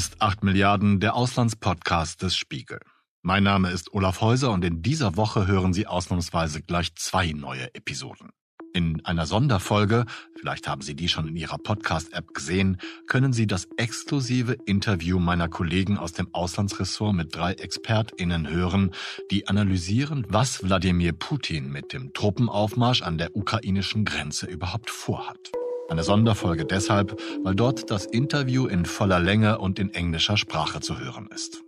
ist 8 Milliarden, der Auslandspodcast des Spiegel. Mein Name ist Olaf Häuser und in dieser Woche hören Sie ausnahmsweise gleich zwei neue Episoden. In einer Sonderfolge, vielleicht haben Sie die schon in Ihrer Podcast-App gesehen, können Sie das exklusive Interview meiner Kollegen aus dem Auslandsressort mit drei ExpertInnen hören, die analysieren, was Wladimir Putin mit dem Truppenaufmarsch an der ukrainischen Grenze überhaupt vorhat. Eine Sonderfolge deshalb, weil dort das Interview in voller Länge und in englischer Sprache zu hören ist.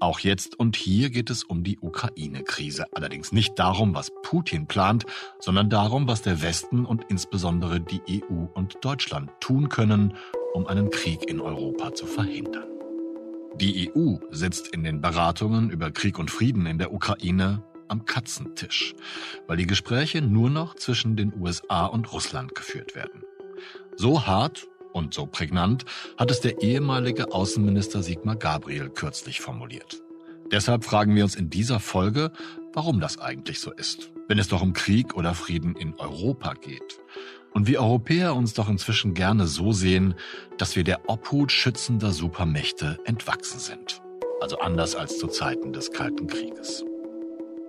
Auch jetzt und hier geht es um die Ukraine-Krise. Allerdings nicht darum, was Putin plant, sondern darum, was der Westen und insbesondere die EU und Deutschland tun können, um einen Krieg in Europa zu verhindern. Die EU sitzt in den Beratungen über Krieg und Frieden in der Ukraine am Katzentisch, weil die Gespräche nur noch zwischen den USA und Russland geführt werden. So hart und so prägnant hat es der ehemalige Außenminister Sigmar Gabriel kürzlich formuliert. Deshalb fragen wir uns in dieser Folge, warum das eigentlich so ist, wenn es doch um Krieg oder Frieden in Europa geht. Und wir Europäer uns doch inzwischen gerne so sehen, dass wir der Obhut schützender Supermächte entwachsen sind. Also anders als zu Zeiten des Kalten Krieges.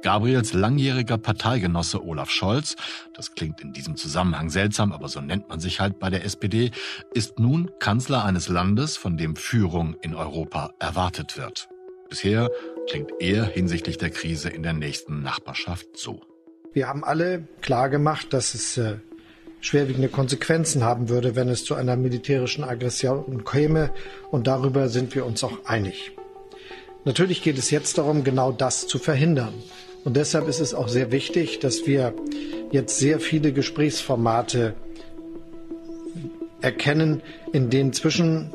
Gabriels langjähriger Parteigenosse Olaf Scholz, das klingt in diesem Zusammenhang seltsam, aber so nennt man sich halt bei der SPD, ist nun Kanzler eines Landes, von dem Führung in Europa erwartet wird. Bisher klingt er hinsichtlich der Krise in der nächsten Nachbarschaft so. Wir haben alle klargemacht, dass es äh, schwerwiegende Konsequenzen haben würde, wenn es zu einer militärischen Aggression käme. Und darüber sind wir uns auch einig. Natürlich geht es jetzt darum, genau das zu verhindern. Und deshalb ist es auch sehr wichtig, dass wir jetzt sehr viele Gesprächsformate erkennen, in denen zwischen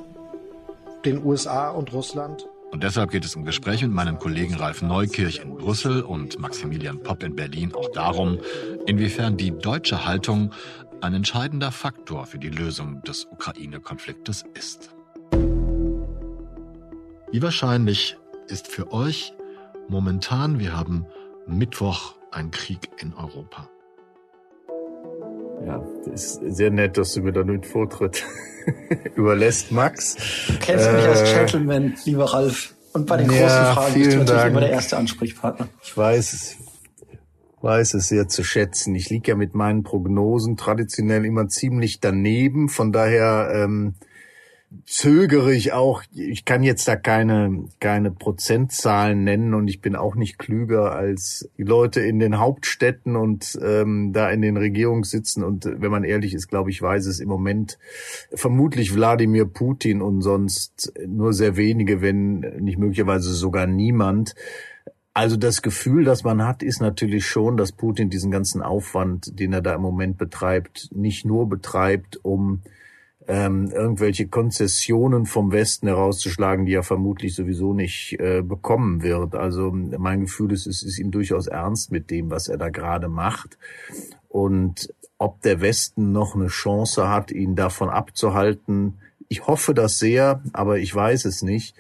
den USA und Russland und deshalb geht es im Gespräch mit meinem Kollegen Ralf Neukirch in Brüssel und Maximilian Popp in Berlin auch darum, inwiefern die deutsche Haltung ein entscheidender Faktor für die Lösung des Ukraine-Konfliktes ist. Wie wahrscheinlich ist für euch momentan, wir haben Mittwoch ein Krieg in Europa. Ja, das ist sehr nett, dass du mir da den Vortritt überlässt, Max. Du kennst äh, mich als äh, Gentleman, lieber Ralf. Und bei den ja, großen Fragen bist du natürlich Dank. immer der erste Ansprechpartner. Ich weiß es, weiß es sehr zu schätzen. Ich liege ja mit meinen Prognosen traditionell immer ziemlich daneben. Von daher ähm, zögere ich auch. Ich kann jetzt da keine, keine Prozentzahlen nennen und ich bin auch nicht klüger als die Leute in den Hauptstädten und ähm, da in den Regierungen sitzen. Und wenn man ehrlich ist, glaube ich, weiß es im Moment vermutlich Wladimir Putin und sonst nur sehr wenige, wenn nicht möglicherweise sogar niemand. Also das Gefühl, das man hat, ist natürlich schon, dass Putin diesen ganzen Aufwand, den er da im Moment betreibt, nicht nur betreibt, um ähm, irgendwelche Konzessionen vom Westen herauszuschlagen, die er vermutlich sowieso nicht äh, bekommen wird. Also mein Gefühl ist, es ist ihm durchaus ernst mit dem, was er da gerade macht. Und ob der Westen noch eine Chance hat, ihn davon abzuhalten, ich hoffe das sehr, aber ich weiß es nicht.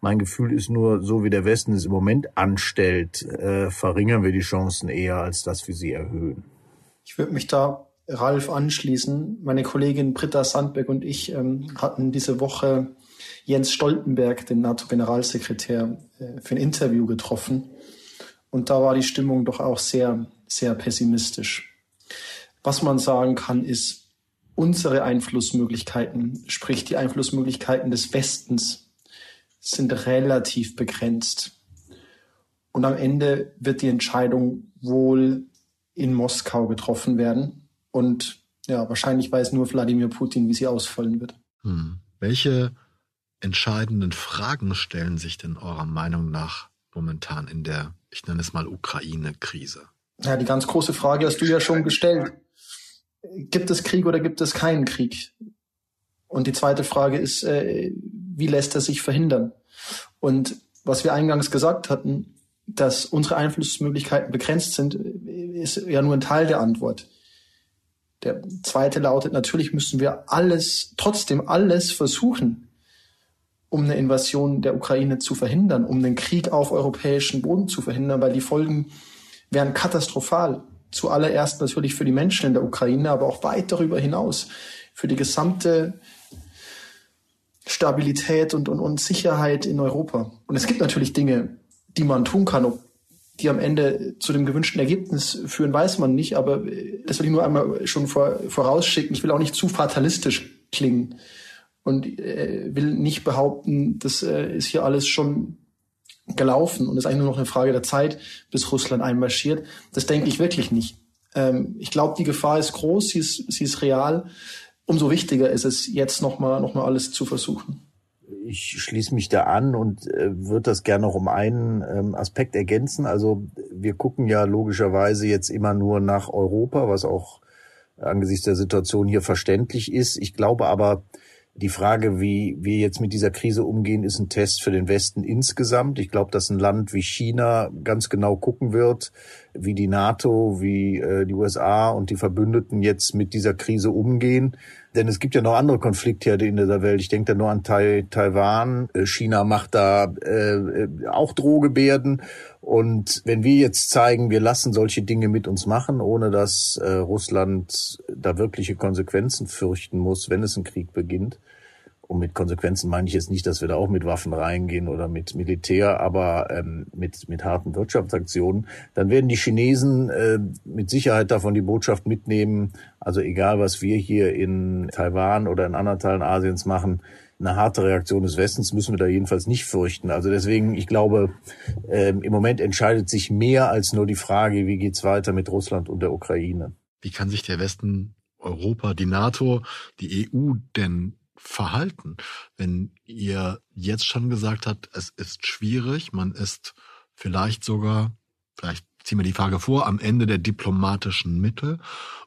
Mein Gefühl ist nur, so wie der Westen es im Moment anstellt, äh, verringern wir die Chancen eher, als dass wir sie erhöhen. Ich würde mich da Ralf anschließen. Meine Kollegin Britta Sandberg und ich ähm, hatten diese Woche Jens Stoltenberg, den NATO-Generalsekretär, äh, für ein Interview getroffen. Und da war die Stimmung doch auch sehr, sehr pessimistisch. Was man sagen kann, ist, unsere Einflussmöglichkeiten, sprich die Einflussmöglichkeiten des Westens, sind relativ begrenzt. Und am Ende wird die Entscheidung wohl in Moskau getroffen werden. Und ja, wahrscheinlich weiß nur Wladimir Putin, wie sie ausfallen wird. Hm. Welche entscheidenden Fragen stellen sich denn eurer Meinung nach momentan in der, ich nenne es mal, Ukraine-Krise? Ja, die ganz große Frage hast du ja schon gestellt. Gibt es Krieg oder gibt es keinen Krieg? Und die zweite Frage ist, äh, wie lässt er sich verhindern? Und was wir eingangs gesagt hatten, dass unsere Einflussmöglichkeiten begrenzt sind, ist ja nur ein Teil der Antwort. Der zweite lautet, natürlich müssen wir alles, trotzdem alles versuchen, um eine Invasion der Ukraine zu verhindern, um den Krieg auf europäischen Boden zu verhindern, weil die Folgen wären katastrophal. Zuallererst natürlich für die Menschen in der Ukraine, aber auch weit darüber hinaus für die gesamte Stabilität und, und, und Sicherheit in Europa. Und es gibt natürlich Dinge, die man tun kann, ob die am Ende zu dem gewünschten Ergebnis führen, weiß man nicht. Aber das will ich nur einmal schon vor, vorausschicken. Ich will auch nicht zu fatalistisch klingen und äh, will nicht behaupten, das äh, ist hier alles schon gelaufen und ist eigentlich nur noch eine Frage der Zeit, bis Russland einmarschiert. Das denke ich wirklich nicht. Ähm, ich glaube, die Gefahr ist groß, sie ist, sie ist real. Umso wichtiger ist es, jetzt nochmal noch mal alles zu versuchen. Ich schließe mich da an und äh, würde das gerne noch um einen ähm, Aspekt ergänzen. Also wir gucken ja logischerweise jetzt immer nur nach Europa, was auch angesichts der Situation hier verständlich ist. Ich glaube aber, die Frage, wie wir jetzt mit dieser Krise umgehen, ist ein Test für den Westen insgesamt. Ich glaube, dass ein Land wie China ganz genau gucken wird, wie die NATO, wie äh, die USA und die Verbündeten jetzt mit dieser Krise umgehen. Denn es gibt ja noch andere Konfliktherde in dieser Welt. Ich denke da nur an tai Taiwan. Äh, China macht da äh, auch Drohgebärden. Und wenn wir jetzt zeigen, wir lassen solche Dinge mit uns machen, ohne dass äh, Russland da wirkliche Konsequenzen fürchten muss, wenn es ein Krieg beginnt, und mit Konsequenzen meine ich jetzt nicht, dass wir da auch mit Waffen reingehen oder mit Militär, aber ähm, mit, mit harten Wirtschaftsaktionen, dann werden die Chinesen äh, mit Sicherheit davon die Botschaft mitnehmen, also egal was wir hier in Taiwan oder in anderen Teilen Asiens machen, eine harte Reaktion des Westens müssen wir da jedenfalls nicht fürchten. Also deswegen, ich glaube, ähm, im Moment entscheidet sich mehr als nur die Frage, wie geht's weiter mit Russland und der Ukraine. Wie kann sich der Westen Europa, die NATO, die EU denn verhalten? Wenn ihr jetzt schon gesagt habt, es ist schwierig, man ist vielleicht sogar, vielleicht ziehen wir die Frage vor, am Ende der diplomatischen Mittel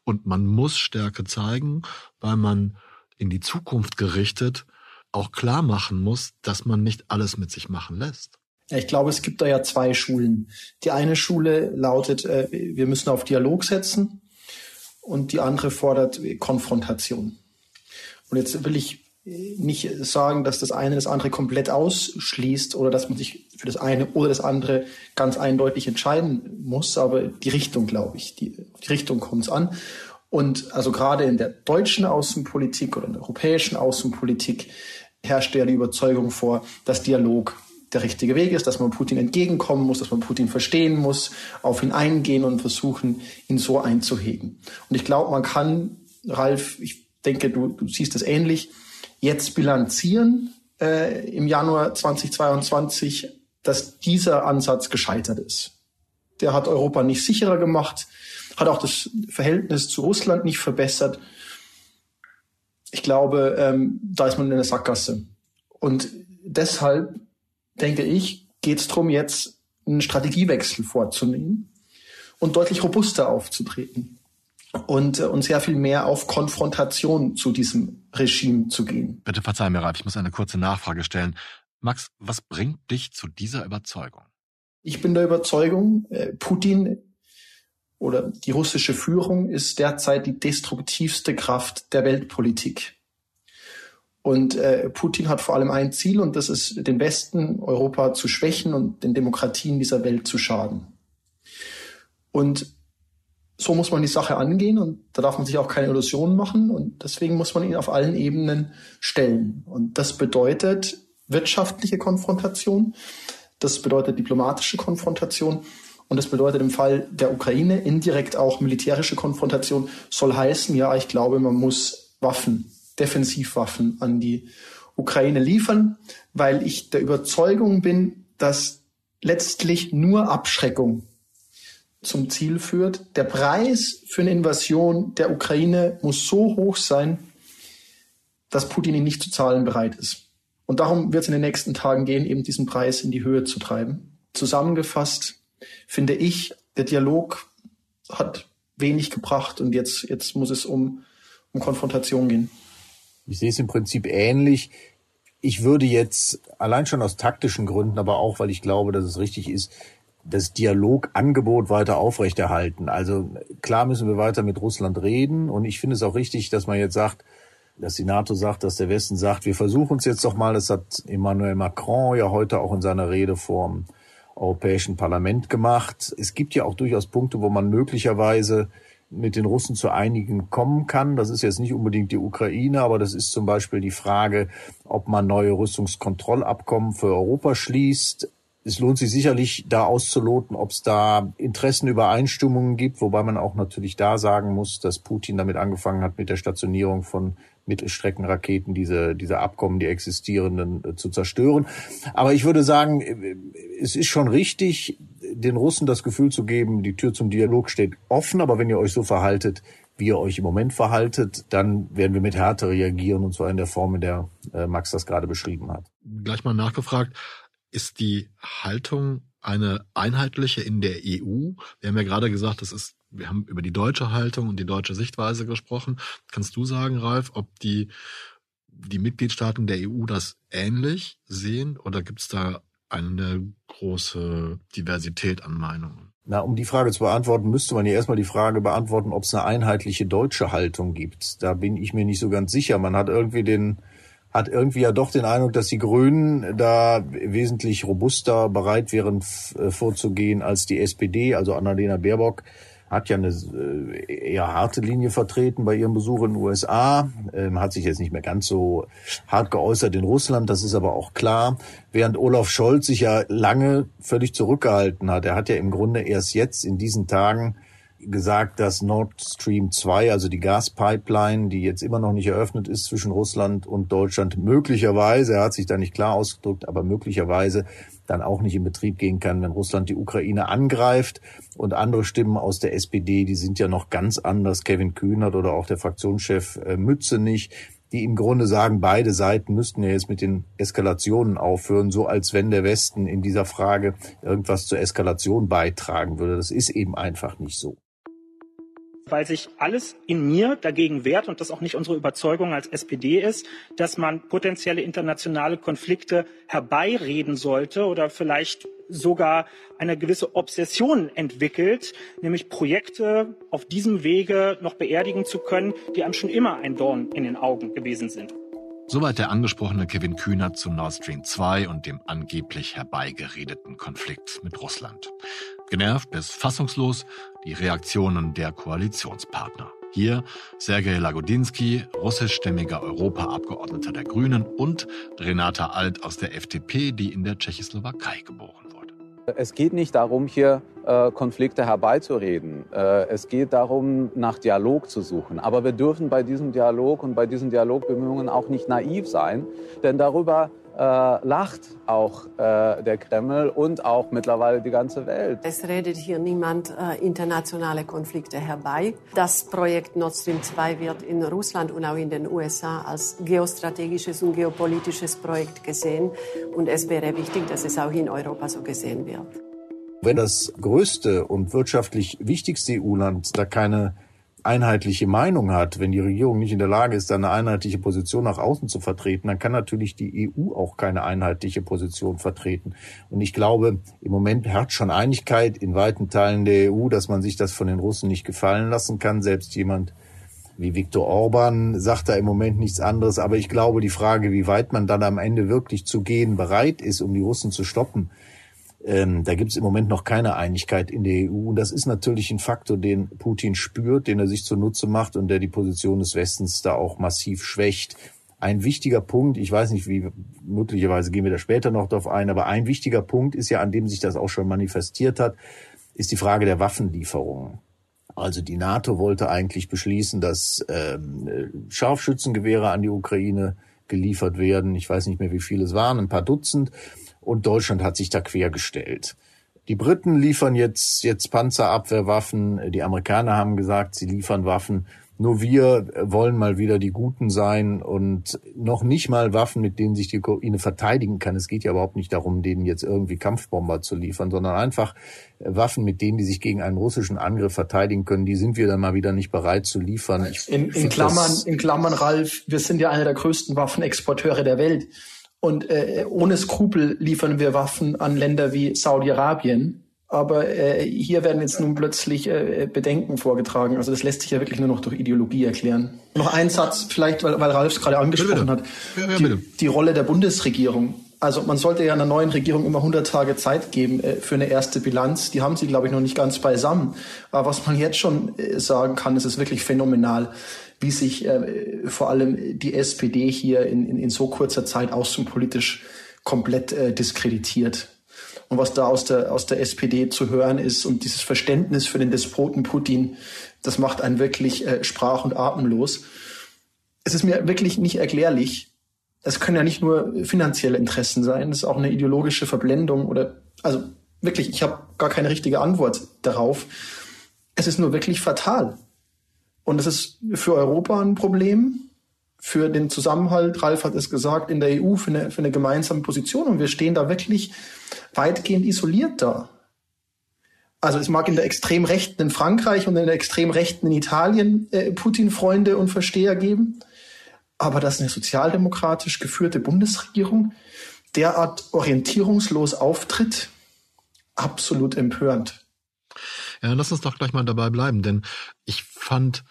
und man muss Stärke zeigen, weil man in die Zukunft gerichtet auch klar machen muss, dass man nicht alles mit sich machen lässt. Ich glaube, es gibt da ja zwei Schulen. Die eine Schule lautet, äh, wir müssen auf Dialog setzen und die andere fordert Konfrontation. Und jetzt will ich nicht sagen, dass das eine das andere komplett ausschließt oder dass man sich für das eine oder das andere ganz eindeutig entscheiden muss, aber die Richtung, glaube ich, die, die Richtung kommt es an. Und also gerade in der deutschen Außenpolitik oder in der europäischen Außenpolitik herrscht ja die Überzeugung vor, dass Dialog der richtige Weg ist, dass man Putin entgegenkommen muss, dass man Putin verstehen muss, auf ihn eingehen und versuchen, ihn so einzuhegen. Und ich glaube, man kann, Ralf, ich denke, du, du siehst es ähnlich, jetzt bilanzieren äh, im Januar 2022, dass dieser Ansatz gescheitert ist. Der hat Europa nicht sicherer gemacht, hat auch das Verhältnis zu Russland nicht verbessert. Ich glaube, ähm, da ist man in der Sackgasse. Und deshalb denke ich, geht es darum, jetzt einen Strategiewechsel vorzunehmen und deutlich robuster aufzutreten und, äh, und sehr viel mehr auf Konfrontation zu diesem Regime zu gehen. Bitte verzeih mir, Ralf, ich muss eine kurze Nachfrage stellen. Max, was bringt dich zu dieser Überzeugung? Ich bin der Überzeugung, äh, Putin oder die russische Führung ist derzeit die destruktivste Kraft der Weltpolitik. Und äh, Putin hat vor allem ein Ziel, und das ist, den Westen Europa zu schwächen und den Demokratien dieser Welt zu schaden. Und so muss man die Sache angehen und da darf man sich auch keine Illusionen machen und deswegen muss man ihn auf allen Ebenen stellen. Und das bedeutet wirtschaftliche Konfrontation, das bedeutet diplomatische Konfrontation und das bedeutet im Fall der Ukraine indirekt auch militärische Konfrontation. Soll heißen, ja, ich glaube, man muss Waffen, Defensivwaffen an die Ukraine liefern, weil ich der Überzeugung bin, dass letztlich nur Abschreckung zum Ziel führt. Der Preis für eine Invasion der Ukraine muss so hoch sein, dass Putin ihn nicht zu zahlen bereit ist. Und darum wird es in den nächsten Tagen gehen, eben diesen Preis in die Höhe zu treiben. Zusammengefasst finde ich, der Dialog hat wenig gebracht und jetzt, jetzt muss es um, um Konfrontation gehen. Ich sehe es im Prinzip ähnlich. Ich würde jetzt allein schon aus taktischen Gründen, aber auch, weil ich glaube, dass es richtig ist, das Dialogangebot weiter aufrechterhalten. Also klar müssen wir weiter mit Russland reden und ich finde es auch richtig, dass man jetzt sagt, dass die NATO sagt, dass der Westen sagt, wir versuchen es jetzt doch mal. Das hat Emmanuel Macron ja heute auch in seiner Rede vor dem Europäischen Parlament gemacht. Es gibt ja auch durchaus Punkte, wo man möglicherweise mit den Russen zu einigen kommen kann. Das ist jetzt nicht unbedingt die Ukraine, aber das ist zum Beispiel die Frage, ob man neue Rüstungskontrollabkommen für Europa schließt. Es lohnt sich sicherlich, da auszuloten, ob es da Interessenübereinstimmungen gibt, wobei man auch natürlich da sagen muss, dass Putin damit angefangen hat, mit der Stationierung von Mittelstreckenraketen diese, diese Abkommen, die existierenden, äh, zu zerstören. Aber ich würde sagen, äh, es ist schon richtig, den Russen das Gefühl zu geben, die Tür zum Dialog steht offen, aber wenn ihr euch so verhaltet, wie ihr euch im Moment verhaltet, dann werden wir mit Härte reagieren und zwar in der Form, in der äh, Max das gerade beschrieben hat. Gleich mal nachgefragt, ist die Haltung eine einheitliche in der EU? Wir haben ja gerade gesagt, das ist wir haben über die deutsche Haltung und die deutsche Sichtweise gesprochen. Kannst du sagen, Ralf, ob die, die Mitgliedstaaten der EU das ähnlich sehen oder gibt es da eine große Diversität an Meinungen? Na, um die Frage zu beantworten, müsste man ja erstmal die Frage beantworten, ob es eine einheitliche deutsche Haltung gibt. Da bin ich mir nicht so ganz sicher. Man hat irgendwie den, hat irgendwie ja doch den Eindruck, dass die Grünen da wesentlich robuster bereit wären äh, vorzugehen als die SPD, also Annalena Baerbock hat ja eine äh, eher harte Linie vertreten bei ihrem Besuch in den USA, ähm, hat sich jetzt nicht mehr ganz so hart geäußert in Russland, das ist aber auch klar. Während Olaf Scholz sich ja lange völlig zurückgehalten hat. Er hat ja im Grunde erst jetzt in diesen Tagen gesagt, dass Nord Stream 2, also die Gaspipeline, die jetzt immer noch nicht eröffnet ist zwischen Russland und Deutschland, möglicherweise, er hat sich da nicht klar ausgedrückt, aber möglicherweise dann auch nicht in Betrieb gehen kann, wenn Russland die Ukraine angreift. Und andere Stimmen aus der SPD, die sind ja noch ganz anders. Kevin Kühnert oder auch der Fraktionschef äh, Mützenich, die im Grunde sagen, beide Seiten müssten ja jetzt mit den Eskalationen aufhören, so als wenn der Westen in dieser Frage irgendwas zur Eskalation beitragen würde. Das ist eben einfach nicht so weil sich alles in mir dagegen wehrt und das auch nicht unsere Überzeugung als SPD ist, dass man potenzielle internationale Konflikte herbeireden sollte oder vielleicht sogar eine gewisse Obsession entwickelt, nämlich Projekte auf diesem Wege noch beerdigen zu können, die einem schon immer ein Dorn in den Augen gewesen sind. Soweit der angesprochene Kevin Kühner zu Nord Stream 2 und dem angeblich herbeigeredeten Konflikt mit Russland. Genervt bis fassungslos die Reaktionen der Koalitionspartner. Hier Sergei Lagodinsky, russischstämmiger Europaabgeordneter der Grünen und Renata Alt aus der FDP, die in der Tschechoslowakei geboren wurde. Es geht nicht darum, hier äh, Konflikte herbeizureden. Äh, es geht darum, nach Dialog zu suchen. Aber wir dürfen bei diesem Dialog und bei diesen Dialogbemühungen auch nicht naiv sein, denn darüber äh, lacht auch äh, der Kreml und auch mittlerweile die ganze Welt. Es redet hier niemand äh, internationale Konflikte herbei. Das Projekt Nord Stream 2 wird in Russland und auch in den USA als geostrategisches und geopolitisches Projekt gesehen. Und es wäre wichtig, dass es auch in Europa so gesehen wird. Wenn das größte und wirtschaftlich wichtigste EU-Land da keine einheitliche Meinung hat, wenn die Regierung nicht in der Lage ist, eine einheitliche Position nach außen zu vertreten, dann kann natürlich die EU auch keine einheitliche Position vertreten. Und ich glaube, im Moment herrscht schon Einigkeit in weiten Teilen der EU, dass man sich das von den Russen nicht gefallen lassen kann. Selbst jemand wie Viktor Orban sagt da im Moment nichts anderes. Aber ich glaube, die Frage, wie weit man dann am Ende wirklich zu gehen bereit ist, um die Russen zu stoppen, ähm, da gibt es im Moment noch keine Einigkeit in der EU. Und das ist natürlich ein Faktor, den Putin spürt, den er sich zunutze macht und der die Position des Westens da auch massiv schwächt. Ein wichtiger Punkt, ich weiß nicht, wie möglicherweise gehen wir da später noch drauf ein, aber ein wichtiger Punkt ist ja, an dem sich das auch schon manifestiert hat, ist die Frage der Waffenlieferungen. Also die NATO wollte eigentlich beschließen, dass ähm, Scharfschützengewehre an die Ukraine geliefert werden. Ich weiß nicht mehr, wie viele es waren, ein paar Dutzend und Deutschland hat sich da quergestellt. Die Briten liefern jetzt, jetzt Panzerabwehrwaffen, die Amerikaner haben gesagt, sie liefern Waffen. Nur wir wollen mal wieder die Guten sein und noch nicht mal Waffen, mit denen sich die Ukraine verteidigen kann. Es geht ja überhaupt nicht darum, denen jetzt irgendwie Kampfbomber zu liefern, sondern einfach Waffen, mit denen die sich gegen einen russischen Angriff verteidigen können. Die sind wir dann mal wieder nicht bereit zu liefern. in, in Klammern, in Klammern, Ralf, wir sind ja einer der größten Waffenexporteure der Welt. Und äh, ohne Skrupel liefern wir Waffen an Länder wie Saudi-Arabien. Aber äh, hier werden jetzt nun plötzlich äh, Bedenken vorgetragen. Also das lässt sich ja wirklich nur noch durch Ideologie erklären. Noch ein Satz, vielleicht, weil, weil Ralf es gerade angesprochen bitte, bitte. hat. Ja, ja, die, die, Rolle der Bundesregierung. Also man sollte ja einer neuen Regierung immer 100 Tage Zeit geben äh, für eine erste Bilanz. Die haben sie, glaube ich, noch nicht ganz beisammen. Aber was man jetzt schon äh, sagen kann, ist es wirklich phänomenal, wie sich äh, vor allem die SPD hier in, in, in so kurzer Zeit außenpolitisch komplett äh, diskreditiert. Und was da aus der, aus der SPD zu hören ist und dieses Verständnis für den Despoten Putin, das macht einen wirklich äh, sprach- und atemlos. Es ist mir wirklich nicht erklärlich, es können ja nicht nur finanzielle Interessen sein, es ist auch eine ideologische Verblendung oder, also wirklich, ich habe gar keine richtige Antwort darauf. Es ist nur wirklich fatal. Und es ist für Europa ein Problem, für den Zusammenhalt, Ralf hat es gesagt, in der EU, für eine, für eine gemeinsame Position. Und wir stehen da wirklich weitgehend isoliert da. Also es mag in der extrem Rechten in Frankreich und in der extrem Rechten in Italien äh, Putin-Freunde und Versteher geben aber dass eine sozialdemokratisch geführte Bundesregierung derart orientierungslos auftritt, absolut empörend. Ja, lass uns doch gleich mal dabei bleiben, denn ich fand,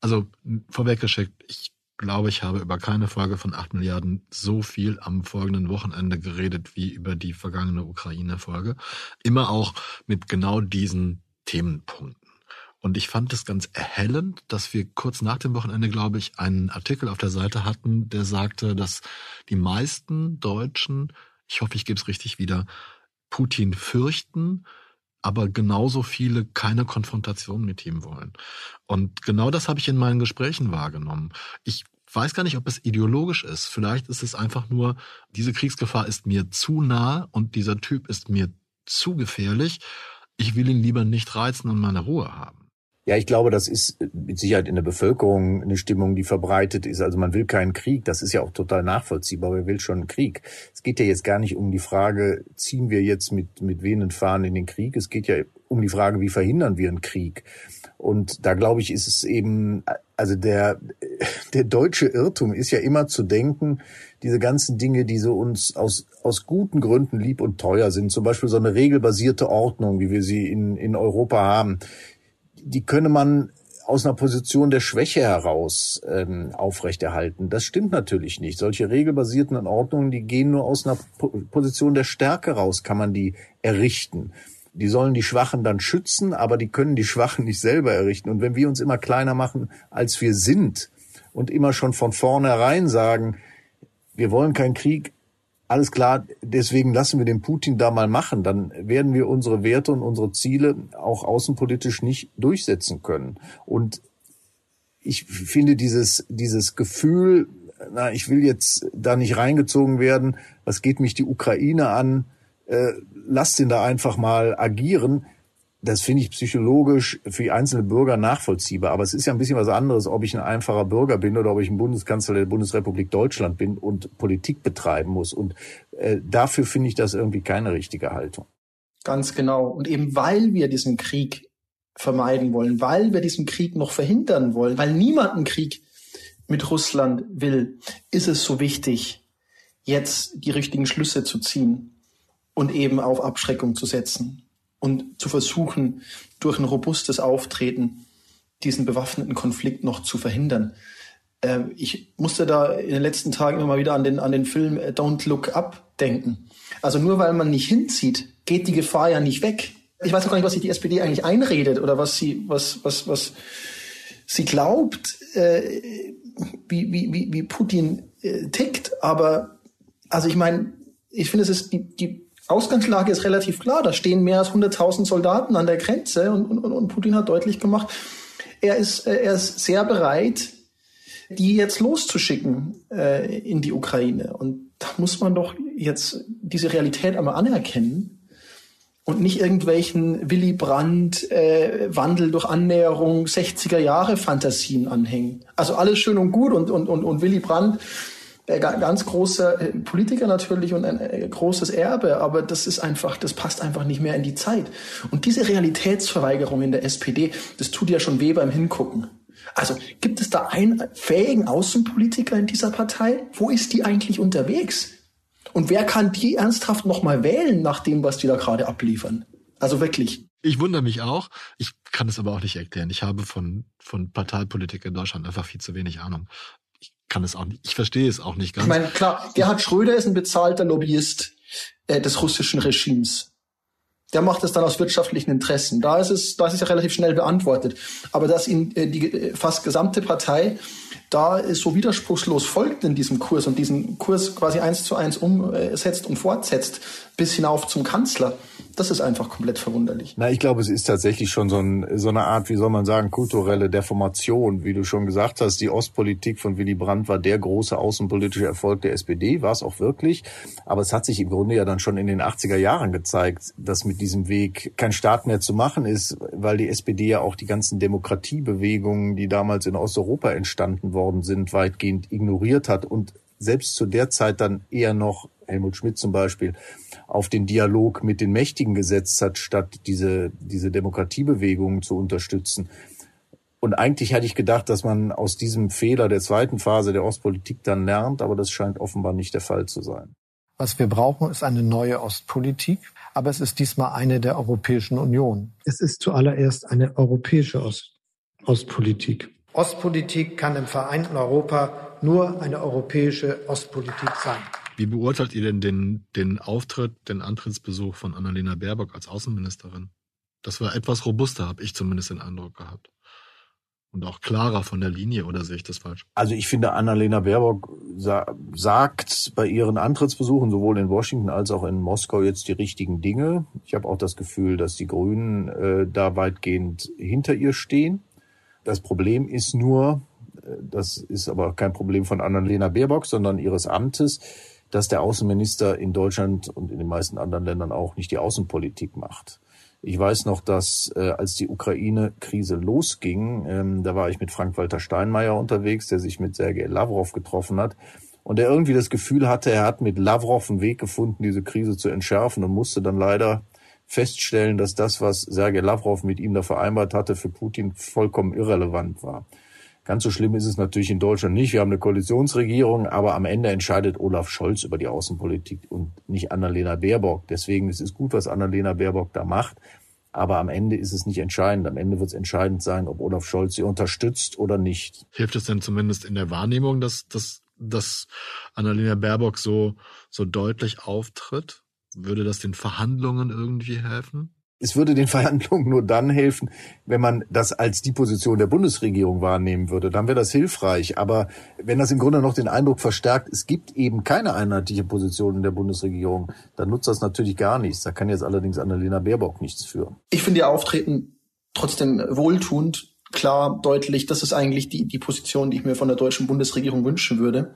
also vorweggeschickt, ich glaube, ich habe über keine Folge von 8 Milliarden so viel am folgenden Wochenende geredet wie über die vergangene Ukraine-Folge. Immer auch mit genau diesen Themenpunkten. Und ich fand es ganz erhellend, dass wir kurz nach dem Wochenende, glaube ich, einen Artikel auf der Seite hatten, der sagte, dass die meisten Deutschen, ich hoffe, ich gebe es richtig wieder, Putin fürchten, aber genauso viele keine Konfrontation mit ihm wollen. Und genau das habe ich in meinen Gesprächen wahrgenommen. Ich weiß gar nicht, ob es ideologisch ist. Vielleicht ist es einfach nur, diese Kriegsgefahr ist mir zu nah und dieser Typ ist mir zu gefährlich. Ich will ihn lieber nicht reizen und meine Ruhe haben. Ja, ich glaube, das ist mit Sicherheit in der Bevölkerung eine Stimmung, die verbreitet ist. Also man will keinen Krieg. Das ist ja auch total nachvollziehbar. Wer will schon einen Krieg? Es geht ja jetzt gar nicht um die Frage, ziehen wir jetzt mit, mit wehenden Fahnen in den Krieg? Es geht ja um die Frage, wie verhindern wir einen Krieg? Und da glaube ich, ist es eben, also der, der deutsche Irrtum ist ja immer zu denken, diese ganzen Dinge, die so uns aus, aus guten Gründen lieb und teuer sind, zum Beispiel so eine regelbasierte Ordnung, wie wir sie in, in Europa haben, die könne man aus einer Position der Schwäche heraus ähm, aufrechterhalten. Das stimmt natürlich nicht. Solche regelbasierten Ordnungen, die gehen nur aus einer po Position der Stärke raus, kann man die errichten. Die sollen die Schwachen dann schützen, aber die können die Schwachen nicht selber errichten. Und wenn wir uns immer kleiner machen, als wir sind und immer schon von vornherein sagen, wir wollen keinen Krieg, alles klar, deswegen lassen wir den Putin da mal machen. Dann werden wir unsere Werte und unsere Ziele auch außenpolitisch nicht durchsetzen können. Und ich finde dieses, dieses Gefühl, na, ich will jetzt da nicht reingezogen werden, was geht mich die Ukraine an, äh, lasst ihn da einfach mal agieren das finde ich psychologisch für die einzelnen Bürger nachvollziehbar. Aber es ist ja ein bisschen was anderes, ob ich ein einfacher Bürger bin oder ob ich ein Bundeskanzler der Bundesrepublik Deutschland bin und Politik betreiben muss. Und äh, dafür finde ich das irgendwie keine richtige Haltung. Ganz genau. Und eben weil wir diesen Krieg vermeiden wollen, weil wir diesen Krieg noch verhindern wollen, weil niemand einen Krieg mit Russland will, ist es so wichtig, jetzt die richtigen Schlüsse zu ziehen und eben auf Abschreckung zu setzen und zu versuchen, durch ein robustes Auftreten diesen bewaffneten Konflikt noch zu verhindern. Äh, ich musste da in den letzten Tagen immer mal wieder an den, an den Film äh, Don't Look Up denken. Also nur weil man nicht hinzieht, geht die Gefahr ja nicht weg. Ich weiß auch gar nicht, was sich die SPD eigentlich einredet oder was sie, was, was, was sie glaubt, äh, wie, wie, wie, wie Putin äh, tickt. Aber also ich meine, ich finde, es ist die, die Ausgangslage ist relativ klar. Da stehen mehr als 100.000 Soldaten an der Grenze und, und, und Putin hat deutlich gemacht, er ist, äh, er ist sehr bereit, die jetzt loszuschicken äh, in die Ukraine. Und da muss man doch jetzt diese Realität einmal anerkennen und nicht irgendwelchen Willy Brandt äh, Wandel durch Annäherung 60er Jahre Fantasien anhängen. Also alles schön und gut und, und, und, und Willy Brandt ganz großer äh, Politiker natürlich und ein äh, großes Erbe, aber das ist einfach, das passt einfach nicht mehr in die Zeit. Und diese Realitätsverweigerung in der SPD, das tut ja schon weh beim Hingucken. Also gibt es da einen fähigen Außenpolitiker in dieser Partei? Wo ist die eigentlich unterwegs? Und wer kann die ernsthaft nochmal wählen nach dem, was die da gerade abliefern? Also wirklich. Ich wundere mich auch. Ich kann es aber auch nicht erklären. Ich habe von, von Parteipolitik in Deutschland einfach viel zu wenig Ahnung kann es auch nicht, ich verstehe es auch nicht ganz. Ich meine, klar, Gerhard Schröder ist ein bezahlter Lobbyist äh, des russischen Regimes. Der macht es dann aus wirtschaftlichen Interessen. Da ist es, da ist es ja relativ schnell beantwortet. Aber dass ihn äh, die äh, fast gesamte Partei da so widerspruchslos folgt in diesem Kurs und diesen Kurs quasi eins zu eins umsetzt und fortsetzt bis hinauf zum Kanzler, das ist einfach komplett verwunderlich. Na, ich glaube, es ist tatsächlich schon so, ein, so eine Art, wie soll man sagen, kulturelle Deformation. Wie du schon gesagt hast, die Ostpolitik von Willy Brandt war der große außenpolitische Erfolg der SPD, war es auch wirklich. Aber es hat sich im Grunde ja dann schon in den 80er Jahren gezeigt, dass mit diesem Weg kein Staat mehr zu machen ist, weil die SPD ja auch die ganzen Demokratiebewegungen, die damals in Osteuropa entstanden worden sind, weitgehend ignoriert hat und selbst zu der Zeit dann eher noch Helmut Schmidt zum Beispiel auf den Dialog mit den Mächtigen gesetzt hat, statt diese, diese Demokratiebewegungen zu unterstützen. Und eigentlich hatte ich gedacht, dass man aus diesem Fehler der zweiten Phase der Ostpolitik dann lernt, aber das scheint offenbar nicht der Fall zu sein. Was wir brauchen, ist eine neue Ostpolitik, aber es ist diesmal eine der Europäischen Union. Es ist zuallererst eine europäische Ost Ostpolitik. Ostpolitik kann im vereinten Europa nur eine europäische Ostpolitik sein. Wie beurteilt ihr denn den, den Auftritt, den Antrittsbesuch von Annalena Baerbock als Außenministerin? Das war etwas robuster, habe ich zumindest den Eindruck gehabt. Und auch klarer von der Linie, oder sehe ich das falsch? Also ich finde, Annalena Baerbock sa sagt bei ihren Antrittsbesuchen sowohl in Washington als auch in Moskau jetzt die richtigen Dinge. Ich habe auch das Gefühl, dass die Grünen äh, da weitgehend hinter ihr stehen. Das Problem ist nur, äh, das ist aber kein Problem von Annalena Baerbock, sondern ihres Amtes, dass der Außenminister in Deutschland und in den meisten anderen Ländern auch nicht die Außenpolitik macht. Ich weiß noch, dass äh, als die Ukraine-Krise losging, ähm, da war ich mit Frank-Walter Steinmeier unterwegs, der sich mit Sergei Lavrov getroffen hat und der irgendwie das Gefühl hatte, er hat mit Lavrov einen Weg gefunden, diese Krise zu entschärfen und musste dann leider feststellen, dass das, was Sergei Lavrov mit ihm da vereinbart hatte, für Putin vollkommen irrelevant war. Ganz so schlimm ist es natürlich in Deutschland nicht. Wir haben eine Koalitionsregierung, aber am Ende entscheidet Olaf Scholz über die Außenpolitik und nicht Annalena Baerbock. Deswegen ist es gut, was Annalena Baerbock da macht. Aber am Ende ist es nicht entscheidend. Am Ende wird es entscheidend sein, ob Olaf Scholz sie unterstützt oder nicht. Hilft es denn zumindest in der Wahrnehmung, dass, dass, dass Annalena Baerbock so, so deutlich auftritt? Würde das den Verhandlungen irgendwie helfen? Es würde den Verhandlungen nur dann helfen, wenn man das als die Position der Bundesregierung wahrnehmen würde. Dann wäre das hilfreich. Aber wenn das im Grunde noch den Eindruck verstärkt, es gibt eben keine einheitliche Position in der Bundesregierung, dann nutzt das natürlich gar nichts. Da kann jetzt allerdings Annalena Baerbock nichts für. Ich finde ihr Auftreten trotzdem wohltuend, klar, deutlich. Das ist eigentlich die, die Position, die ich mir von der deutschen Bundesregierung wünschen würde.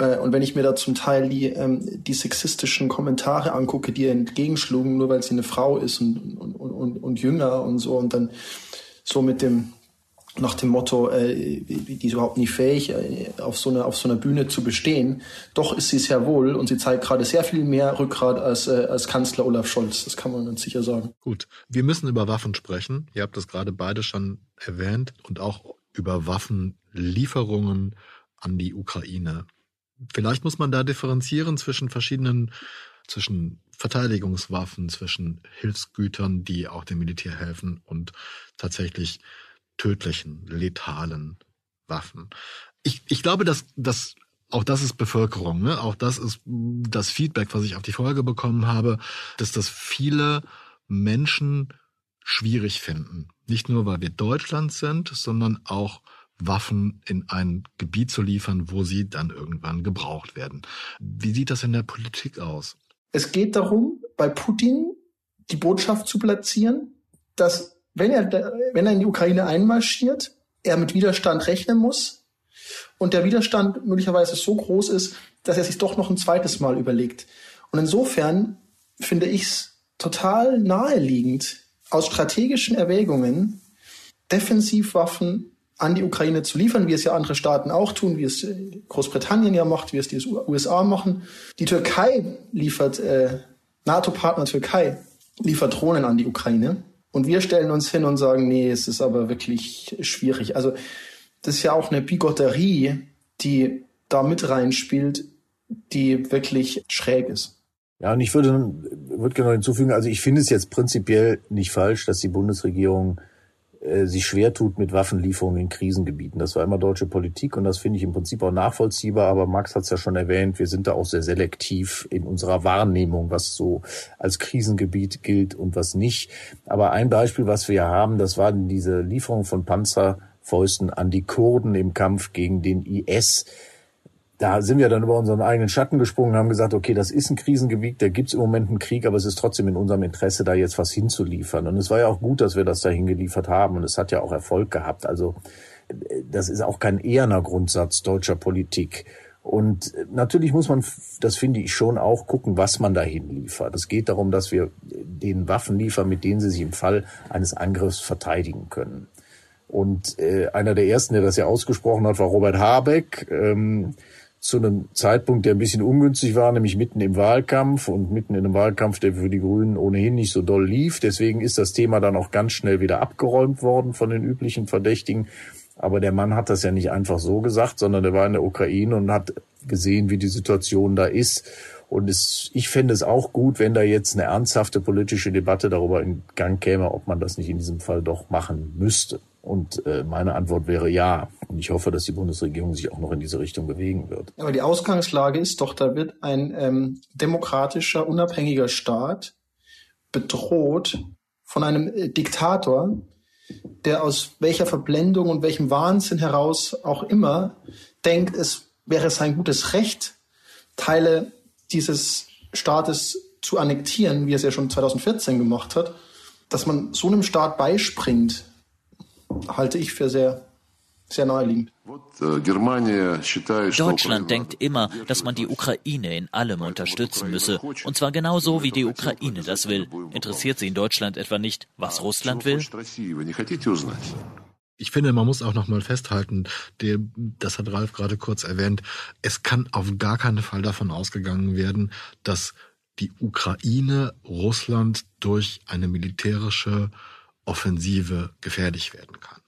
Äh, und wenn ich mir da zum Teil die, ähm, die sexistischen Kommentare angucke, die ihr entgegenschlugen, nur weil sie eine Frau ist und, und, und, und jünger und so, und dann so mit dem, nach dem Motto, äh, die ist überhaupt nicht fähig, äh, auf, so einer, auf so einer Bühne zu bestehen. Doch ist sie sehr wohl und sie zeigt gerade sehr viel mehr Rückgrat als, äh, als Kanzler Olaf Scholz. Das kann man ganz sicher sagen. Gut, wir müssen über Waffen sprechen. Ihr habt das gerade beide schon erwähnt und auch über Waffenlieferungen an die Ukraine. Vielleicht muss man da differenzieren zwischen verschiedenen, zwischen Verteidigungswaffen, zwischen Hilfsgütern, die auch dem Militär helfen und tatsächlich tödlichen, letalen Waffen. Ich, ich glaube, dass, dass auch das ist Bevölkerung, ne? auch das ist das Feedback, was ich auf die Folge bekommen habe, dass das viele Menschen schwierig finden. Nicht nur, weil wir Deutschland sind, sondern auch Waffen in ein Gebiet zu liefern, wo sie dann irgendwann gebraucht werden. Wie sieht das in der Politik aus? Es geht darum, bei Putin die Botschaft zu platzieren, dass wenn er, wenn er in die Ukraine einmarschiert, er mit Widerstand rechnen muss und der Widerstand möglicherweise so groß ist, dass er sich doch noch ein zweites Mal überlegt. Und insofern finde ich es total naheliegend, aus strategischen Erwägungen Defensivwaffen an die Ukraine zu liefern, wie es ja andere Staaten auch tun, wie es äh, Großbritannien ja macht, wie es die USA machen. Die Türkei liefert, äh, NATO-Partner Türkei liefert Drohnen an die Ukraine. Und wir stellen uns hin und sagen, nee, es ist aber wirklich schwierig. Also das ist ja auch eine Bigotterie, die da mit reinspielt, die wirklich schräg ist. Ja, und ich würde, würde gerne hinzufügen, also ich finde es jetzt prinzipiell nicht falsch, dass die Bundesregierung äh, sich schwer tut mit Waffenlieferungen in Krisengebieten. Das war immer deutsche Politik und das finde ich im Prinzip auch nachvollziehbar. Aber Max hat es ja schon erwähnt, wir sind da auch sehr selektiv in unserer Wahrnehmung, was so als Krisengebiet gilt und was nicht. Aber ein Beispiel, was wir haben, das waren diese Lieferung von Panzerfäusten an die Kurden im Kampf gegen den IS da sind wir dann über unseren eigenen Schatten gesprungen und haben gesagt, okay, das ist ein Krisengebiet, da gibt's im Moment einen Krieg, aber es ist trotzdem in unserem Interesse, da jetzt was hinzuliefern. Und es war ja auch gut, dass wir das dahin geliefert haben und es hat ja auch Erfolg gehabt. Also das ist auch kein eherner Grundsatz deutscher Politik. Und natürlich muss man, das finde ich schon auch, gucken, was man dahin liefert. Es geht darum, dass wir den Waffen liefern, mit denen sie sich im Fall eines Angriffs verteidigen können. Und äh, einer der ersten, der das ja ausgesprochen hat, war Robert Habeck. Ähm, zu einem Zeitpunkt, der ein bisschen ungünstig war, nämlich mitten im Wahlkampf und mitten in einem Wahlkampf, der für die Grünen ohnehin nicht so doll lief. Deswegen ist das Thema dann auch ganz schnell wieder abgeräumt worden von den üblichen Verdächtigen. Aber der Mann hat das ja nicht einfach so gesagt, sondern der war in der Ukraine und hat gesehen, wie die Situation da ist. Und es, ich fände es auch gut, wenn da jetzt eine ernsthafte politische Debatte darüber in Gang käme, ob man das nicht in diesem Fall doch machen müsste. Und äh, meine Antwort wäre ja. Und ich hoffe, dass die Bundesregierung sich auch noch in diese Richtung bewegen wird. Aber die Ausgangslage ist doch, da wird ein ähm, demokratischer, unabhängiger Staat bedroht von einem äh, Diktator, der aus welcher Verblendung und welchem Wahnsinn heraus auch immer denkt, es wäre sein gutes Recht, Teile dieses Staates zu annektieren, wie er es ja schon 2014 gemacht hat, dass man so einem Staat beispringt, halte ich für sehr, sehr naheliegend. Deutschland denkt immer, dass man die Ukraine in allem unterstützen müsse. Und zwar genauso, wie die Ukraine das will. Interessiert sie in Deutschland etwa nicht, was Russland will? Ich finde, man muss auch noch mal festhalten, der, das hat Ralf gerade kurz erwähnt, es kann auf gar keinen Fall davon ausgegangen werden, dass die Ukraine Russland durch eine militärische Offensive gefährlich werden kann.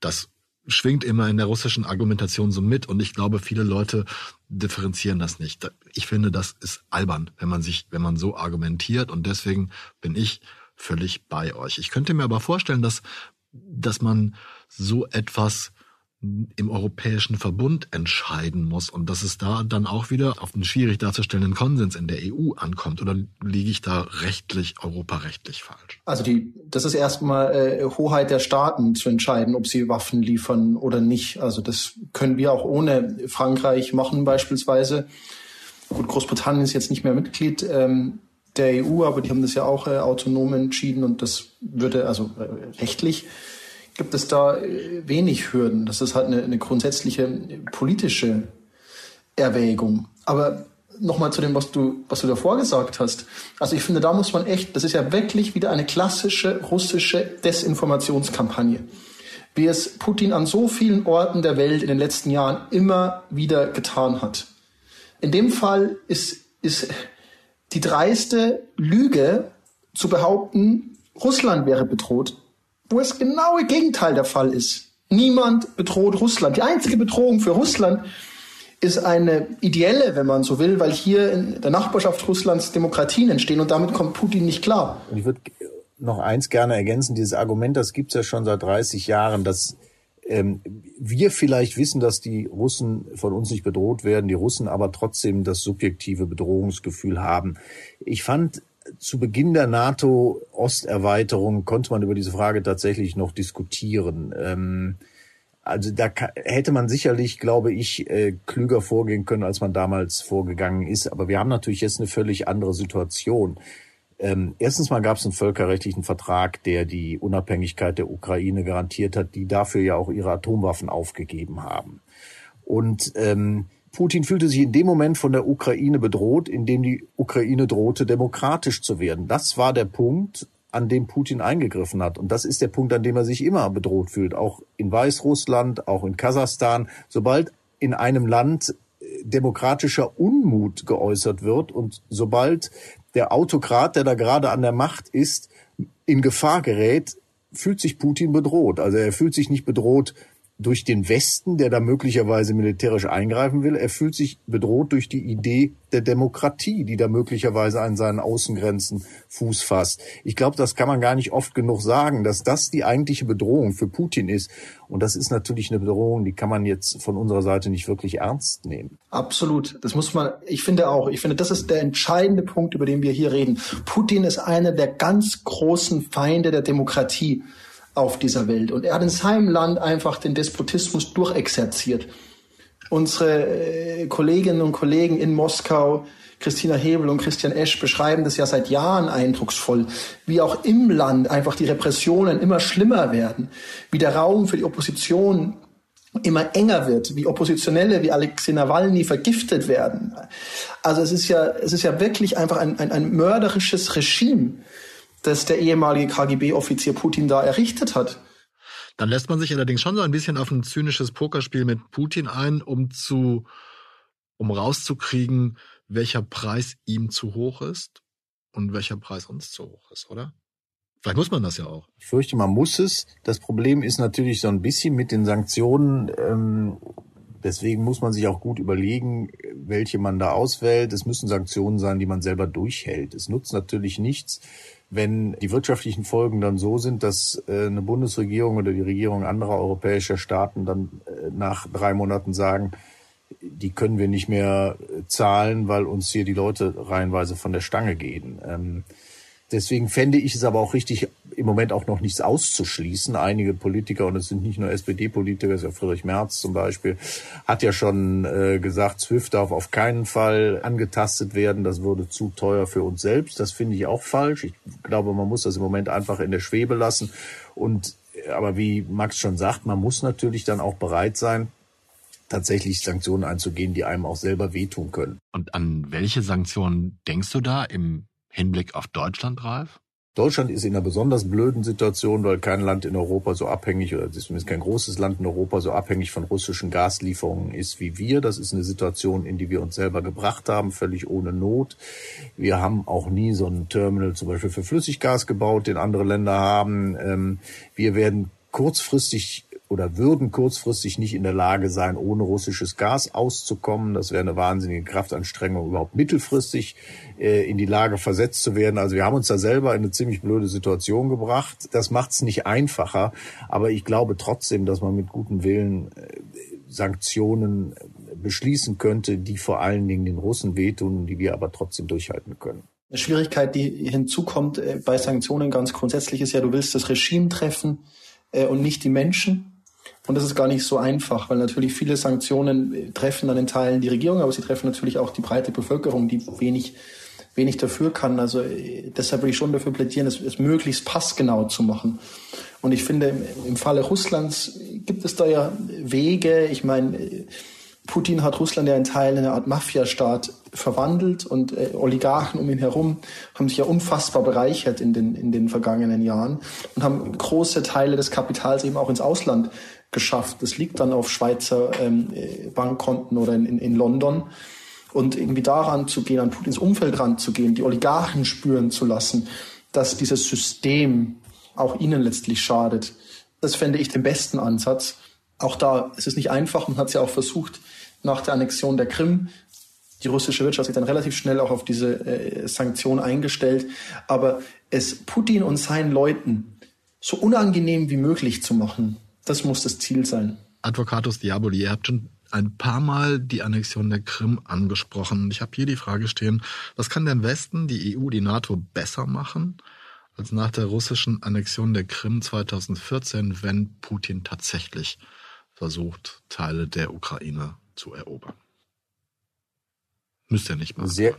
Das schwingt immer in der russischen Argumentation so mit und ich glaube, viele Leute differenzieren das nicht. Ich finde, das ist albern, wenn man sich, wenn man so argumentiert und deswegen bin ich völlig bei euch. Ich könnte mir aber vorstellen, dass, dass man so etwas im Europäischen Verbund entscheiden muss und dass es da dann auch wieder auf einen schwierig darzustellenden Konsens in der EU ankommt oder liege ich da rechtlich, europarechtlich falsch? Also die, das ist erstmal äh, Hoheit der Staaten zu entscheiden, ob sie Waffen liefern oder nicht. Also das können wir auch ohne Frankreich machen beispielsweise. Gut, Großbritannien ist jetzt nicht mehr Mitglied ähm, der EU, aber die haben das ja auch äh, autonom entschieden und das würde also äh, rechtlich gibt es da äh, wenig Hürden. Das ist halt eine, eine grundsätzliche politische Erwägung. Aber nochmal zu dem, was du, was du davor gesagt hast. Also ich finde, da muss man echt, das ist ja wirklich wieder eine klassische russische Desinformationskampagne. Wie es Putin an so vielen Orten der Welt in den letzten Jahren immer wieder getan hat. In dem Fall ist, ist die dreiste Lüge zu behaupten, Russland wäre bedroht wo es genaue Gegenteil der Fall ist. Niemand bedroht Russland. Die einzige Bedrohung für Russland ist eine ideelle, wenn man so will, weil hier in der Nachbarschaft Russlands Demokratien entstehen und damit kommt Putin nicht klar. Und ich würde noch eins gerne ergänzen, dieses Argument, das gibt's ja schon seit 30 Jahren, dass ähm, wir vielleicht wissen, dass die Russen von uns nicht bedroht werden, die Russen aber trotzdem das subjektive Bedrohungsgefühl haben. Ich fand zu Beginn der NATO-Osterweiterung konnte man über diese Frage tatsächlich noch diskutieren. Ähm, also da hätte man sicherlich, glaube ich, äh, klüger vorgehen können, als man damals vorgegangen ist. Aber wir haben natürlich jetzt eine völlig andere Situation. Ähm, erstens mal gab es einen völkerrechtlichen Vertrag, der die Unabhängigkeit der Ukraine garantiert hat, die dafür ja auch ihre Atomwaffen aufgegeben haben. Und ähm, Putin fühlte sich in dem Moment von der Ukraine bedroht, in dem die Ukraine drohte, demokratisch zu werden. Das war der Punkt, an dem Putin eingegriffen hat. Und das ist der Punkt, an dem er sich immer bedroht fühlt. Auch in Weißrussland, auch in Kasachstan. Sobald in einem Land äh, demokratischer Unmut geäußert wird und sobald der Autokrat, der da gerade an der Macht ist, in Gefahr gerät, fühlt sich Putin bedroht. Also er fühlt sich nicht bedroht durch den Westen, der da möglicherweise militärisch eingreifen will. Er fühlt sich bedroht durch die Idee der Demokratie, die da möglicherweise an seinen Außengrenzen Fuß fasst. Ich glaube, das kann man gar nicht oft genug sagen, dass das die eigentliche Bedrohung für Putin ist. Und das ist natürlich eine Bedrohung, die kann man jetzt von unserer Seite nicht wirklich ernst nehmen. Absolut. Das muss man, ich finde auch, ich finde, das ist der entscheidende Punkt, über den wir hier reden. Putin ist einer der ganz großen Feinde der Demokratie auf dieser Welt. Und er hat in seinem Land einfach den Despotismus durchexerziert. Unsere äh, Kolleginnen und Kollegen in Moskau, Christina Hebel und Christian Esch beschreiben das ja seit Jahren eindrucksvoll, wie auch im Land einfach die Repressionen immer schlimmer werden, wie der Raum für die Opposition immer enger wird, wie Oppositionelle wie Alexei Nawalny vergiftet werden. Also es ist ja, es ist ja wirklich einfach ein, ein, ein mörderisches Regime, das der ehemalige KGB-Offizier Putin da errichtet hat. Dann lässt man sich allerdings schon so ein bisschen auf ein zynisches Pokerspiel mit Putin ein, um zu, um rauszukriegen, welcher Preis ihm zu hoch ist und welcher Preis uns zu hoch ist, oder? Vielleicht muss man das ja auch. Ich fürchte, man muss es. Das Problem ist natürlich so ein bisschen mit den Sanktionen. Ähm, deswegen muss man sich auch gut überlegen, welche man da auswählt. Es müssen Sanktionen sein, die man selber durchhält. Es nutzt natürlich nichts, wenn die wirtschaftlichen Folgen dann so sind, dass äh, eine Bundesregierung oder die Regierung anderer europäischer Staaten dann äh, nach drei Monaten sagen, die können wir nicht mehr äh, zahlen, weil uns hier die Leute reihenweise von der Stange gehen. Ähm, Deswegen fände ich es aber auch richtig, im Moment auch noch nichts auszuschließen. Einige Politiker, und es sind nicht nur SPD-Politiker, ist ja Friedrich Merz zum Beispiel, hat ja schon äh, gesagt, SWIFT darf auf keinen Fall angetastet werden. Das würde zu teuer für uns selbst. Das finde ich auch falsch. Ich glaube, man muss das im Moment einfach in der Schwebe lassen. Und aber wie Max schon sagt, man muss natürlich dann auch bereit sein, tatsächlich Sanktionen einzugehen, die einem auch selber wehtun können. Und an welche Sanktionen denkst du da im Hinblick auf Deutschland, Ralf? Deutschland ist in einer besonders blöden Situation, weil kein Land in Europa so abhängig, oder zumindest kein großes Land in Europa so abhängig von russischen Gaslieferungen ist wie wir. Das ist eine Situation, in die wir uns selber gebracht haben, völlig ohne Not. Wir haben auch nie so ein Terminal zum Beispiel für Flüssiggas gebaut, den andere Länder haben. Ähm, wir werden kurzfristig oder würden kurzfristig nicht in der Lage sein, ohne russisches Gas auszukommen. Das wäre eine wahnsinnige Kraftanstrengung, überhaupt mittelfristig äh, in die Lage versetzt zu werden. Also wir haben uns da selber in eine ziemlich blöde Situation gebracht. Das macht es nicht einfacher, aber ich glaube trotzdem, dass man mit gutem Willen äh, Sanktionen beschließen könnte, die vor allen Dingen den Russen wehtun, die wir aber trotzdem durchhalten können. Eine Schwierigkeit, die hinzukommt äh, bei Sanktionen ganz grundsätzlich ist ja, du willst das Regime treffen und nicht die Menschen. Und das ist gar nicht so einfach, weil natürlich viele Sanktionen äh, treffen dann in Teilen die Regierung, aber sie treffen natürlich auch die breite Bevölkerung, die wenig, wenig dafür kann. Also äh, deshalb würde ich schon dafür plädieren, es, es möglichst passgenau zu machen. Und ich finde, im, Falle Russlands gibt es da ja Wege. Ich meine, äh, Putin hat Russland ja in Teilen in eine Art Mafiastaat verwandelt und äh, Oligarchen um ihn herum haben sich ja unfassbar bereichert in den, in den vergangenen Jahren und haben große Teile des Kapitals eben auch ins Ausland geschafft. Das liegt dann auf Schweizer ähm, Bankkonten oder in, in, in London. Und irgendwie daran zu gehen, an Putins Umfeld ranzugehen, die Oligarchen spüren zu lassen, dass dieses System auch ihnen letztlich schadet. Das fände ich den besten Ansatz. Auch da ist es nicht einfach. Man hat es ja auch versucht nach der Annexion der Krim. Die russische Wirtschaft sich dann relativ schnell auch auf diese äh, Sanktion eingestellt. Aber es Putin und seinen Leuten so unangenehm wie möglich zu machen, das muss das Ziel sein. Advocatus Diaboli, ihr habt schon ein paar Mal die Annexion der Krim angesprochen. Ich habe hier die Frage stehen, was kann der Westen, die EU, die NATO besser machen als nach der russischen Annexion der Krim 2014, wenn Putin tatsächlich versucht, Teile der Ukraine zu erobern? Müsst ihr nicht mal. Sehr,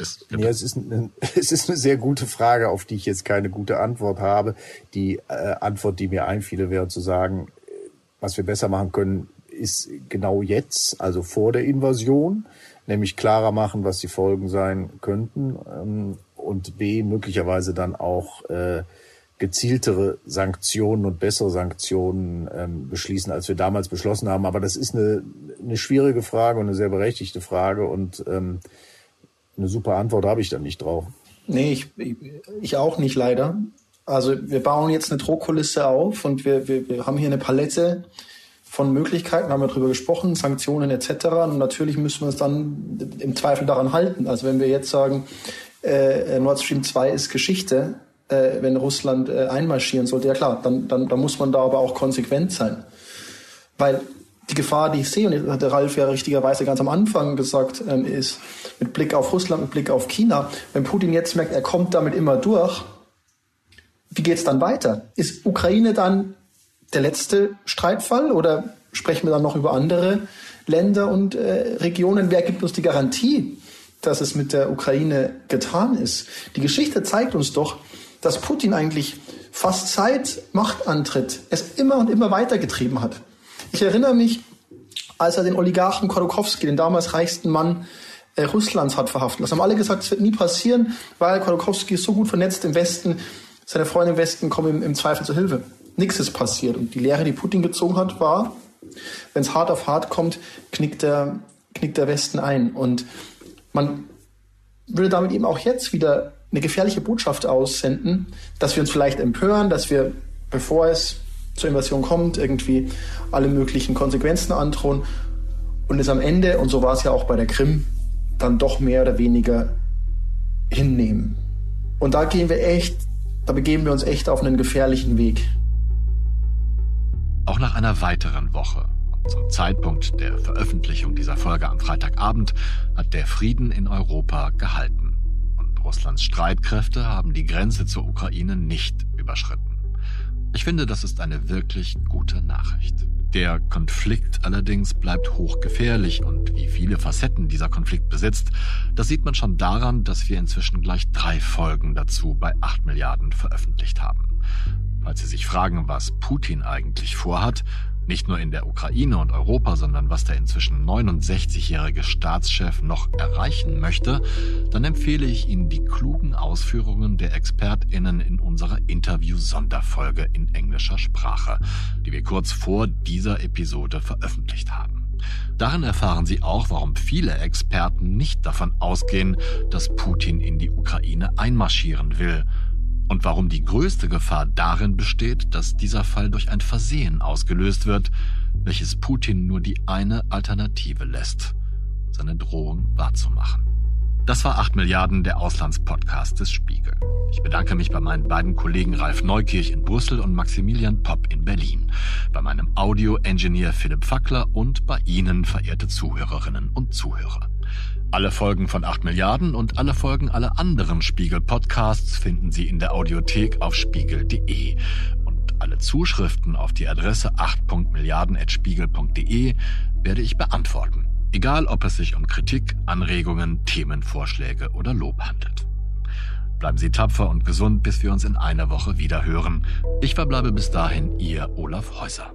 ist, ja, es, ist eine, es ist eine sehr gute Frage, auf die ich jetzt keine gute Antwort habe. Die äh, Antwort, die mir einfiele, wäre zu sagen, was wir besser machen können, ist genau jetzt, also vor der Invasion, nämlich klarer machen, was die Folgen sein könnten ähm, und b möglicherweise dann auch äh, gezieltere Sanktionen und bessere Sanktionen ähm, beschließen, als wir damals beschlossen haben. Aber das ist eine, eine schwierige Frage und eine sehr berechtigte Frage und ähm, eine super Antwort habe ich dann nicht drauf. Nee, ich, ich auch nicht leider. Also wir bauen jetzt eine Drohkulisse auf und wir, wir, wir haben hier eine Palette von Möglichkeiten, haben wir darüber gesprochen, Sanktionen etc. Und natürlich müssen wir uns dann im Zweifel daran halten. Also wenn wir jetzt sagen, äh, Nord Stream 2 ist Geschichte, äh, wenn Russland äh, einmarschieren sollte, ja klar, dann, dann, dann muss man da aber auch konsequent sein. Weil die Gefahr, die ich sehe, und das hat der Ralf ja richtigerweise ganz am Anfang gesagt, ähm, ist mit Blick auf Russland, mit Blick auf China, wenn Putin jetzt merkt, er kommt damit immer durch, wie geht es dann weiter? Ist Ukraine dann der letzte Streitfall oder sprechen wir dann noch über andere Länder und äh, Regionen? Wer gibt uns die Garantie, dass es mit der Ukraine getan ist? Die Geschichte zeigt uns doch, dass Putin eigentlich fast seit Machtantritt es immer und immer weitergetrieben hat. Ich erinnere mich, als er den Oligarchen Khodorkovsky, den damals reichsten Mann äh, Russlands, hat verhaftet. Das haben alle gesagt, es wird nie passieren, weil Khodorkovsky ist so gut vernetzt im Westen, seine Freunde im Westen kommen ihm im Zweifel zu Hilfe. Nichts ist passiert. Und die Lehre, die Putin gezogen hat, war, wenn es hart auf hart kommt, knickt der, knickt der Westen ein. Und man würde damit eben auch jetzt wieder eine gefährliche Botschaft aussenden, dass wir uns vielleicht empören, dass wir, bevor es zur Invasion kommt, irgendwie alle möglichen Konsequenzen androhen und es am Ende, und so war es ja auch bei der Krim, dann doch mehr oder weniger hinnehmen. Und da gehen wir echt, da begeben wir uns echt auf einen gefährlichen Weg. Auch nach einer weiteren Woche und zum Zeitpunkt der Veröffentlichung dieser Folge am Freitagabend hat der Frieden in Europa gehalten. Und Russlands Streitkräfte haben die Grenze zur Ukraine nicht überschritten. Ich finde, das ist eine wirklich gute Nachricht. Der Konflikt allerdings bleibt hochgefährlich und wie viele Facetten dieser Konflikt besitzt, das sieht man schon daran, dass wir inzwischen gleich drei Folgen dazu bei 8 Milliarden veröffentlicht haben. Falls Sie sich fragen, was Putin eigentlich vorhat, nicht nur in der Ukraine und Europa, sondern was der inzwischen 69-jährige Staatschef noch erreichen möchte, dann empfehle ich Ihnen die klugen Ausführungen der ExpertInnen in unserer Interview-Sonderfolge in englischer Sprache, die wir kurz vor dieser Episode veröffentlicht haben. Darin erfahren Sie auch, warum viele Experten nicht davon ausgehen, dass Putin in die Ukraine einmarschieren will – und warum die größte Gefahr darin besteht, dass dieser Fall durch ein Versehen ausgelöst wird, welches Putin nur die eine Alternative lässt, seine Drohung wahrzumachen. Das war 8 Milliarden der Auslandspodcast des Spiegel. Ich bedanke mich bei meinen beiden Kollegen Ralf Neukirch in Brüssel und Maximilian Popp in Berlin, bei meinem Audio-Engineer Philipp Fackler und bei Ihnen, verehrte Zuhörerinnen und Zuhörer. Alle Folgen von 8 Milliarden und alle Folgen aller anderen Spiegel-Podcasts finden Sie in der Audiothek auf spiegel.de. Und alle Zuschriften auf die Adresse 8.milliarden.spiegel.de werde ich beantworten. Egal, ob es sich um Kritik, Anregungen, Themenvorschläge oder Lob handelt. Bleiben Sie tapfer und gesund, bis wir uns in einer Woche wieder hören. Ich verbleibe bis dahin Ihr Olaf Häuser.